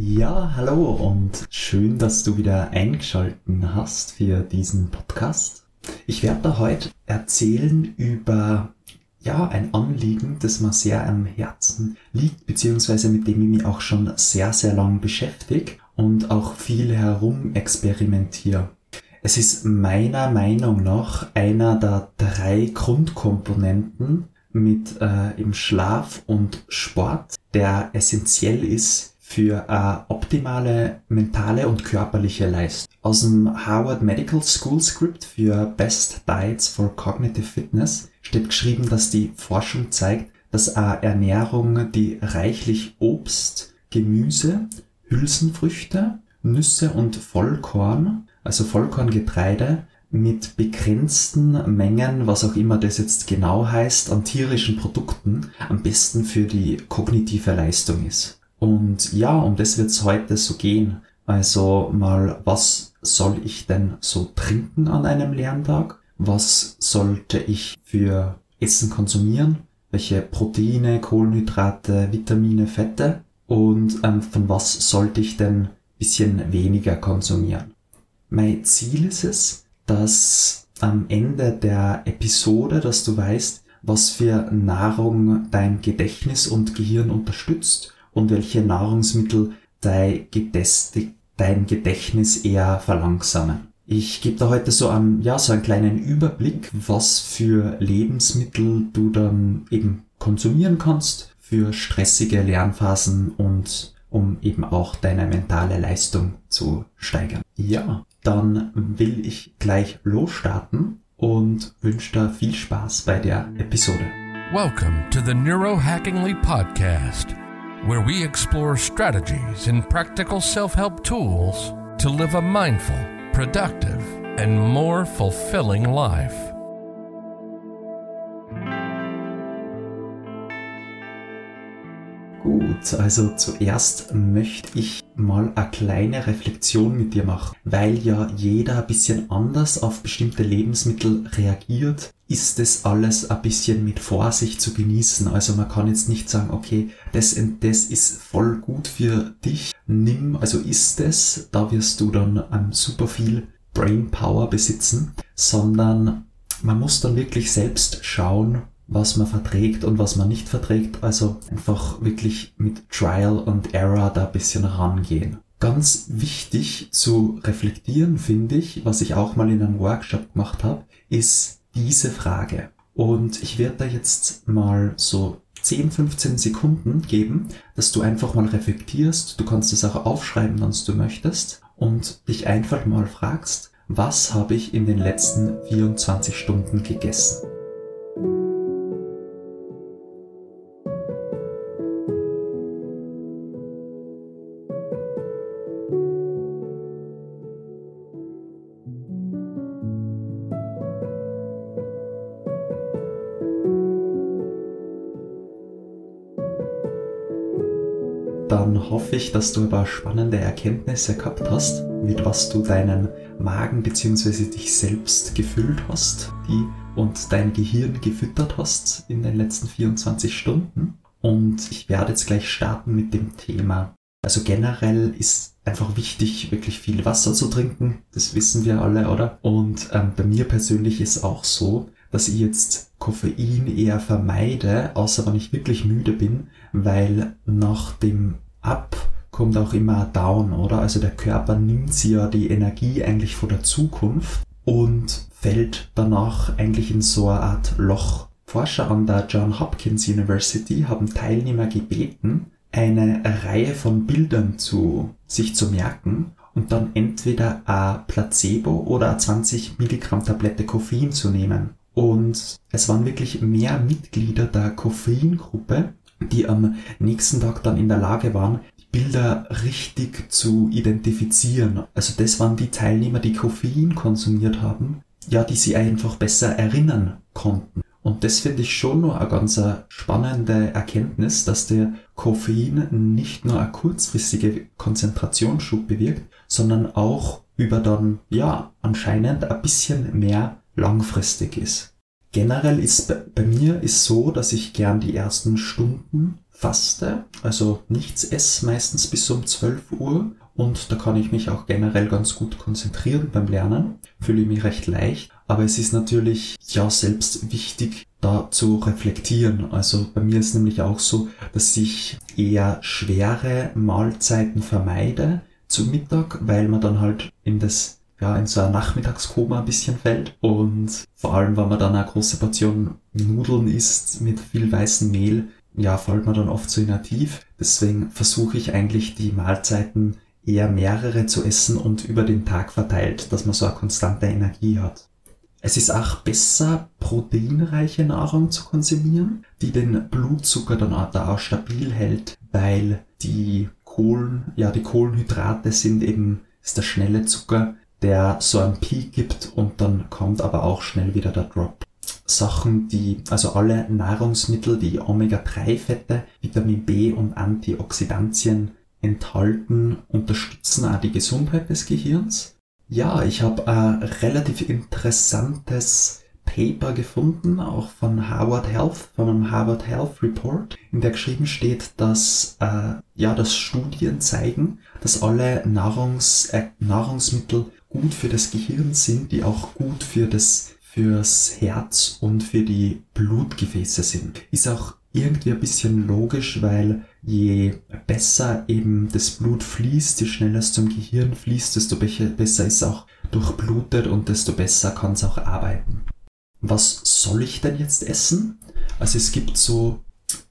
Ja, hallo und schön, dass du wieder eingeschalten hast für diesen Podcast. Ich werde da heute erzählen über ja, ein Anliegen, das mir sehr am Herzen liegt, beziehungsweise mit dem ich mich auch schon sehr, sehr lang beschäftige und auch viel herum experimentiere. Es ist meiner Meinung nach einer der drei Grundkomponenten mit äh, im Schlaf und Sport, der essentiell ist für eine optimale mentale und körperliche Leistung. Aus dem Harvard Medical School Script für Best Diets for Cognitive Fitness steht geschrieben, dass die Forschung zeigt, dass eine Ernährung, die reichlich Obst, Gemüse, Hülsenfrüchte, Nüsse und Vollkorn, also Vollkorngetreide, mit begrenzten Mengen, was auch immer das jetzt genau heißt, an tierischen Produkten am besten für die kognitive Leistung ist. Und ja, um das wird es heute so gehen. Also mal, was soll ich denn so trinken an einem Lerntag? Was sollte ich für Essen konsumieren? Welche Proteine, Kohlenhydrate, Vitamine, Fette? Und ähm, von was sollte ich denn bisschen weniger konsumieren? Mein Ziel ist es, dass am Ende der Episode, dass du weißt, was für Nahrung dein Gedächtnis und Gehirn unterstützt und welche Nahrungsmittel dein, dein Gedächtnis eher verlangsamen. Ich gebe da heute so einen, ja, so einen kleinen Überblick, was für Lebensmittel du dann eben konsumieren kannst für stressige Lernphasen und um eben auch deine mentale Leistung zu steigern. Ja, dann will ich gleich losstarten und wünsche dir viel Spaß bei der Episode. Welcome to the Neurohackingly Podcast, where we explore strategies and practical self help tools to live a mindful, productive, and more fulfilling life. Gut, also zuerst möchte ich mal eine kleine Reflexion mit dir machen. Weil ja jeder ein bisschen anders auf bestimmte Lebensmittel reagiert, ist das alles ein bisschen mit Vorsicht zu genießen. Also man kann jetzt nicht sagen, okay, das und das ist voll gut für dich. Nimm, also ist es, da wirst du dann um, super viel Brain Power besitzen, sondern man muss dann wirklich selbst schauen, was man verträgt und was man nicht verträgt. Also einfach wirklich mit Trial und Error da ein bisschen rangehen. Ganz wichtig zu reflektieren, finde ich, was ich auch mal in einem Workshop gemacht habe, ist diese Frage. Und ich werde da jetzt mal so 10, 15 Sekunden geben, dass du einfach mal reflektierst. Du kannst es auch aufschreiben, wenn du möchtest. Und dich einfach mal fragst, was habe ich in den letzten 24 Stunden gegessen? Hoffe ich, dass du ein paar spannende Erkenntnisse gehabt hast, mit was du deinen Magen bzw. dich selbst gefüllt hast die, und dein Gehirn gefüttert hast in den letzten 24 Stunden. Und ich werde jetzt gleich starten mit dem Thema. Also generell ist einfach wichtig, wirklich viel Wasser zu trinken. Das wissen wir alle, oder? Und ähm, bei mir persönlich ist auch so, dass ich jetzt Koffein eher vermeide, außer wenn ich wirklich müde bin, weil nach dem Up kommt auch immer Down, oder? Also der Körper nimmt sie ja die Energie eigentlich von der Zukunft und fällt danach eigentlich in so eine Art Loch. Forscher an der John Hopkins University haben Teilnehmer gebeten, eine Reihe von Bildern zu sich zu merken und dann entweder ein Placebo oder eine 20 Milligramm Tablette Koffein zu nehmen. Und es waren wirklich mehr Mitglieder der Koffeingruppe, die am nächsten Tag dann in der Lage waren, Bilder richtig zu identifizieren. Also das waren die Teilnehmer, die Koffein konsumiert haben, ja, die sie einfach besser erinnern konnten. Und das finde ich schon nur eine ganz spannende Erkenntnis, dass der Koffein nicht nur eine kurzfristige Konzentrationsschub bewirkt, sondern auch über dann, ja, anscheinend ein bisschen mehr langfristig ist. Generell ist bei, mir ist so, dass ich gern die ersten Stunden faste, also nichts esse, meistens bis um 12 Uhr. Und da kann ich mich auch generell ganz gut konzentrieren beim Lernen, fühle mich recht leicht, aber es ist natürlich ja selbst wichtig, da zu reflektieren. Also bei mir ist nämlich auch so, dass ich eher schwere Mahlzeiten vermeide zu Mittag, weil man dann halt in das ja, in so ein Nachmittagskoma ein bisschen fällt. Und vor allem, wenn man dann eine große Portion Nudeln isst mit viel weißem Mehl, ja, fällt man dann oft so inaktiv. Deswegen versuche ich eigentlich die Mahlzeiten eher mehrere zu essen und über den Tag verteilt, dass man so eine konstante Energie hat. Es ist auch besser, proteinreiche Nahrung zu konsumieren, die den Blutzucker dann auch, da auch stabil hält, weil die Kohlen, ja, die Kohlenhydrate sind eben, ist der schnelle Zucker, der so einen Peak gibt und dann kommt aber auch schnell wieder der Drop. Sachen, die, also alle Nahrungsmittel, die Omega-3-Fette, Vitamin B und Antioxidantien enthalten, unterstützen auch die Gesundheit des Gehirns. Ja, ich habe ein relativ interessantes Paper gefunden, auch von Harvard Health, von einem Harvard Health Report, in der geschrieben steht, dass äh, ja, dass Studien zeigen, dass alle Nahrungs, äh, Nahrungsmittel gut für das Gehirn sind, die auch gut für das fürs Herz und für die Blutgefäße sind. Ist auch irgendwie ein bisschen logisch, weil je besser eben das Blut fließt, je schneller es zum Gehirn fließt, desto besser ist es auch durchblutet und desto besser kann es auch arbeiten. Was soll ich denn jetzt essen? Also es gibt so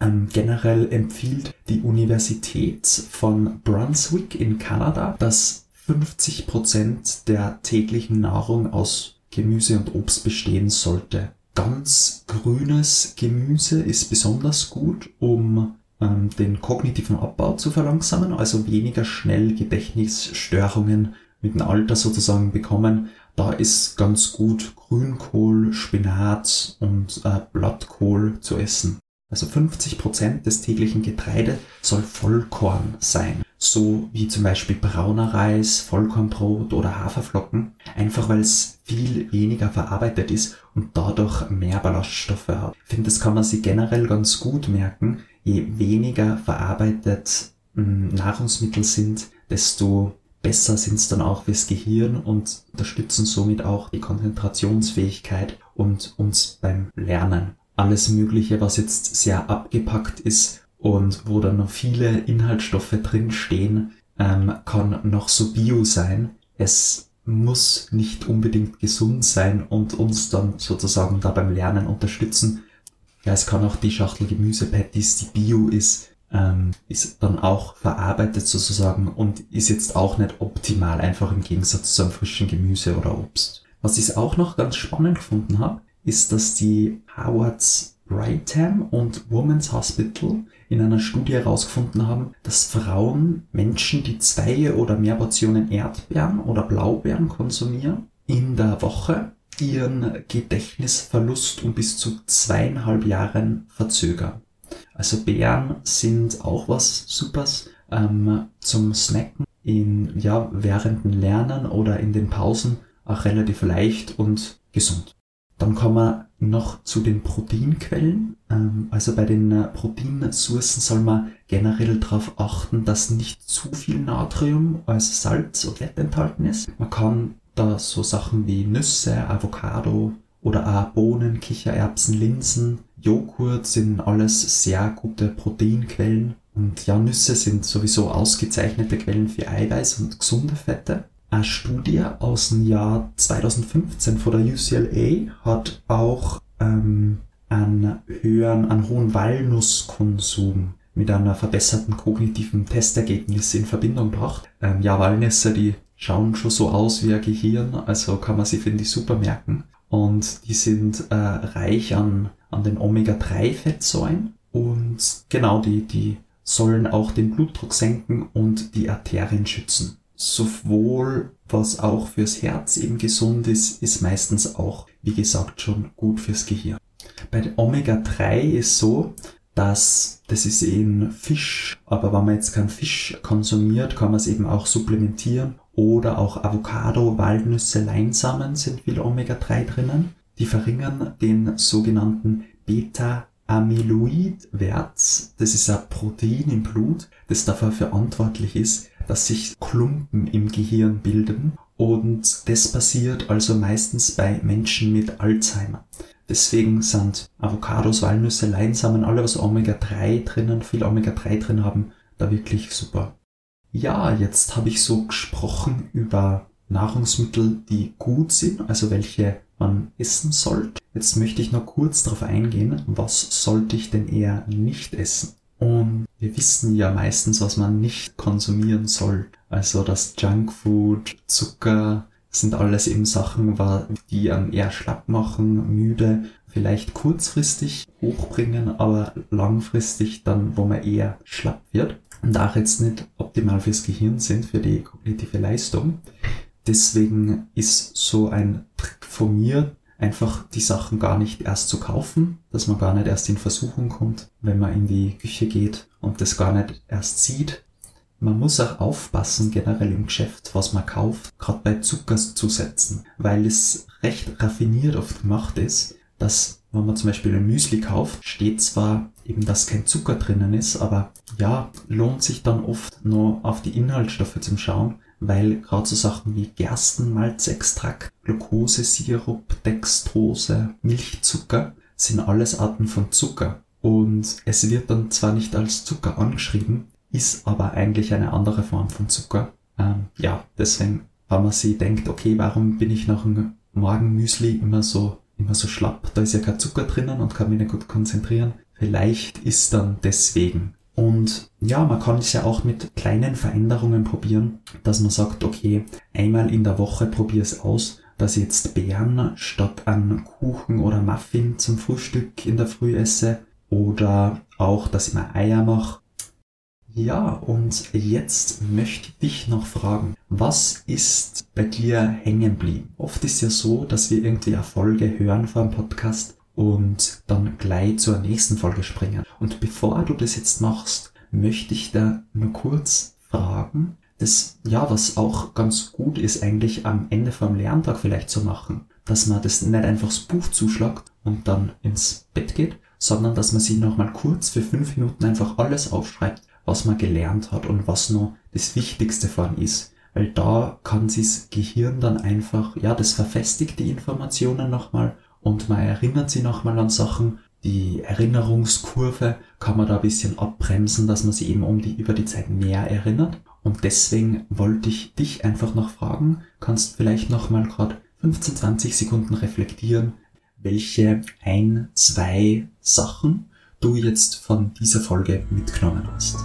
ähm, generell empfiehlt die Universität von Brunswick in Kanada, dass 50% der täglichen Nahrung aus Gemüse und Obst bestehen sollte ganz grünes Gemüse ist besonders gut, um ähm, den kognitiven Abbau zu verlangsamen, also weniger schnell Gedächtnisstörungen mit dem Alter sozusagen bekommen. Da ist ganz gut Grünkohl, Spinat und äh, Blattkohl zu essen. Also 50% des täglichen Getreide soll Vollkorn sein so wie zum Beispiel brauner Reis, Vollkornbrot oder Haferflocken, einfach weil es viel weniger verarbeitet ist und dadurch mehr Ballaststoffe hat. Ich finde, das kann man sich generell ganz gut merken. Je weniger verarbeitet hm, Nahrungsmittel sind, desto besser sind es dann auch fürs Gehirn und unterstützen somit auch die Konzentrationsfähigkeit und uns beim Lernen. Alles Mögliche, was jetzt sehr abgepackt ist, und wo dann noch viele Inhaltsstoffe drin stehen, ähm, kann noch so bio sein. Es muss nicht unbedingt gesund sein und uns dann sozusagen da beim Lernen unterstützen. Ja, es kann auch die Schachtel Gemüse-Patties, die bio ist, ähm, ist dann auch verarbeitet sozusagen und ist jetzt auch nicht optimal, einfach im Gegensatz zu einem frischen Gemüse oder Obst. Was ich auch noch ganz spannend gefunden habe, ist, dass die Howards Brightham und Women's Hospital in einer Studie herausgefunden haben, dass Frauen Menschen, die zwei oder mehr Portionen Erdbeeren oder Blaubeeren konsumieren, in der Woche ihren Gedächtnisverlust um bis zu zweieinhalb Jahren verzögern. Also Beeren sind auch was Supers ähm, zum Snacken in ja während dem Lernen oder in den Pausen auch relativ leicht und gesund. Dann kommen wir noch zu den Proteinquellen. Ähm, also bei den äh, Proteinsourcen soll man generell darauf achten, dass nicht zu viel Natrium, also Salz und Fett enthalten ist. Man kann da so Sachen wie Nüsse, Avocado oder auch Bohnen, Kichererbsen, Linsen, Joghurt sind alles sehr gute Proteinquellen. Und ja, Nüsse sind sowieso ausgezeichnete Quellen für Eiweiß und gesunde Fette. Eine Studie aus dem Jahr 2015 von der UCLA hat auch ähm, einen höheren, einen hohen Walnusskonsum mit einer verbesserten kognitiven Testergebnis in Verbindung gebracht. Ähm, ja, Walnüsse, die schauen schon so aus wie ein Gehirn, also kann man sie, finde ich, super merken. Und die sind äh, reich an, an den Omega-3-Fettsäuren und genau, die, die sollen auch den Blutdruck senken und die Arterien schützen sowohl was auch fürs Herz eben gesund ist, ist meistens auch, wie gesagt, schon gut fürs Gehirn. Bei Omega-3 ist so, dass das ist in Fisch, aber wenn man jetzt keinen Fisch konsumiert, kann man es eben auch supplementieren oder auch Avocado, Walnüsse, Leinsamen sind viel Omega-3 drinnen. Die verringern den sogenannten Beta-Amyloid-Wert. Das ist ein Protein im Blut, das dafür verantwortlich ist, dass sich Klumpen im Gehirn bilden. Und das passiert also meistens bei Menschen mit Alzheimer. Deswegen sind Avocados, Walnüsse, Leinsamen, alle was Omega-3 drinnen, viel Omega-3 drin haben, da wirklich super. Ja, jetzt habe ich so gesprochen über Nahrungsmittel, die gut sind, also welche man essen sollte. Jetzt möchte ich noch kurz darauf eingehen, was sollte ich denn eher nicht essen. Und wir wissen ja meistens, was man nicht konsumieren soll. Also das Junkfood, Zucker, sind alles eben Sachen, die einen eher schlapp machen, müde, vielleicht kurzfristig hochbringen, aber langfristig dann, wo man eher schlapp wird und auch jetzt nicht optimal fürs Gehirn sind, für die kognitive Leistung. Deswegen ist so ein Trick von mir, einfach die Sachen gar nicht erst zu kaufen, dass man gar nicht erst in Versuchung kommt, wenn man in die Küche geht und das gar nicht erst sieht. Man muss auch aufpassen generell im Geschäft, was man kauft, gerade bei Zuckerzusätzen, weil es recht raffiniert oft gemacht ist, dass wenn man zum Beispiel ein Müsli kauft, steht zwar eben, dass kein Zucker drinnen ist, aber ja, lohnt sich dann oft nur auf die Inhaltsstoffe zum Schauen, weil gerade so Sachen wie Gerstenmalzextrakt, Glukosesirup, Dextrose, Milchzucker sind alles Arten von Zucker. Und es wird dann zwar nicht als Zucker angeschrieben, ist aber eigentlich eine andere Form von Zucker. Ähm, ja, deswegen, wenn man sich denkt, okay, warum bin ich nach einem Morgenmüsli immer so, immer so schlapp? Da ist ja kein Zucker drinnen und kann mich nicht gut konzentrieren. Vielleicht ist dann deswegen. Und ja, man kann es ja auch mit kleinen Veränderungen probieren, dass man sagt, okay, einmal in der Woche probiere es aus, dass ich jetzt Beeren statt an Kuchen oder Muffin zum Frühstück in der Früh esse oder auch, dass ich mir Eier mache. Ja, und jetzt möchte ich dich noch fragen, was ist bei dir hängen geblieben? Oft ist ja so, dass wir irgendwie Erfolge hören vor dem Podcast und dann gleich zur nächsten Folge springen. Und bevor du das jetzt machst, möchte ich da nur kurz fragen, das, ja, was auch ganz gut ist, eigentlich am Ende vom Lerntag vielleicht zu machen, dass man das nicht einfach das Buch zuschlagt und dann ins Bett geht, sondern dass man sich nochmal kurz für fünf Minuten einfach alles aufschreibt, was man gelernt hat und was noch das Wichtigste von ist. Weil da kann sich das Gehirn dann einfach, ja, das verfestigt die Informationen nochmal und man erinnert sich nochmal an Sachen. Die Erinnerungskurve kann man da ein bisschen abbremsen, dass man sich eben um die, über die Zeit mehr erinnert. Und deswegen wollte ich dich einfach noch fragen, kannst vielleicht nochmal gerade 15, 20 Sekunden reflektieren, welche ein, zwei Sachen du jetzt von dieser Folge mitgenommen hast.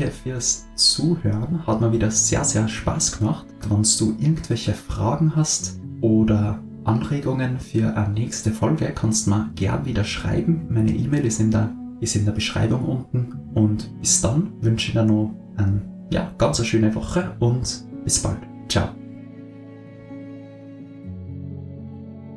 Danke fürs Zuhören. Hat mir wieder sehr, sehr Spaß gemacht. Wenn du irgendwelche Fragen hast oder Anregungen für eine nächste Folge, kannst du mir gern wieder schreiben. Meine E-Mail ist in der, ist in der Beschreibung unten. Und bis dann wünsche ich dir noch eine ja, ganz eine schöne Woche und bis bald. Ciao.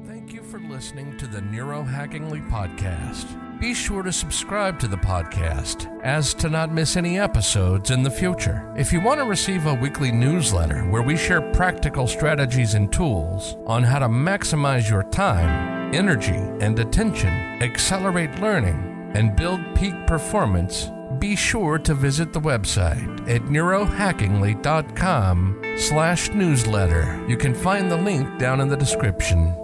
Thank you for listening to the Neurohackingly Podcast. Be sure to subscribe to the podcast as to not miss any episodes in the future. If you want to receive a weekly newsletter where we share practical strategies and tools on how to maximize your time, energy, and attention, accelerate learning, and build peak performance, be sure to visit the website at neurohackingly.com slash newsletter. You can find the link down in the description.